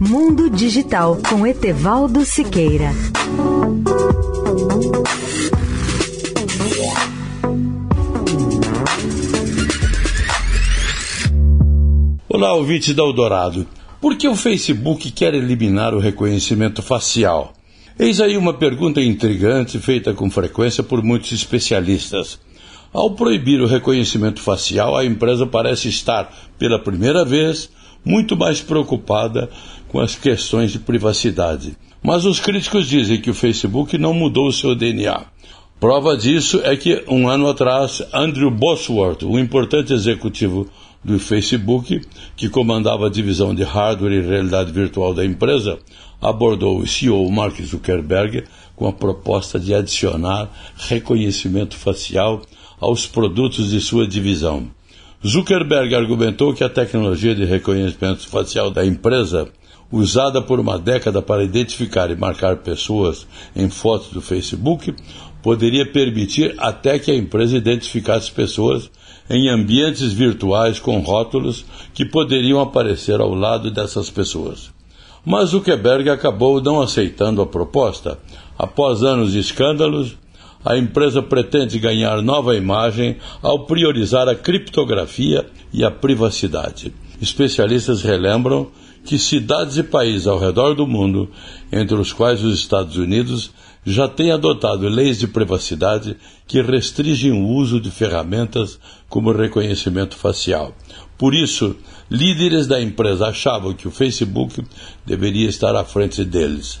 Mundo Digital com Etevaldo Siqueira. Olá, ouvintes da Eldorado. Por que o Facebook quer eliminar o reconhecimento facial? Eis aí uma pergunta intrigante feita com frequência por muitos especialistas. Ao proibir o reconhecimento facial, a empresa parece estar, pela primeira vez, muito mais preocupada com as questões de privacidade. Mas os críticos dizem que o Facebook não mudou o seu DNA. Prova disso é que, um ano atrás, Andrew Bosworth, um importante executivo do Facebook, que comandava a divisão de hardware e realidade virtual da empresa, abordou o CEO Mark Zuckerberg com a proposta de adicionar reconhecimento facial aos produtos de sua divisão. Zuckerberg argumentou que a tecnologia de reconhecimento facial da empresa, usada por uma década para identificar e marcar pessoas em fotos do Facebook, poderia permitir até que a empresa identificasse pessoas em ambientes virtuais com rótulos que poderiam aparecer ao lado dessas pessoas. Mas Zuckerberg acabou não aceitando a proposta. Após anos de escândalos, a empresa pretende ganhar nova imagem ao priorizar a criptografia e a privacidade. Especialistas relembram que cidades e países ao redor do mundo, entre os quais os Estados Unidos, já têm adotado leis de privacidade que restringem o uso de ferramentas como reconhecimento facial. Por isso, líderes da empresa achavam que o Facebook deveria estar à frente deles.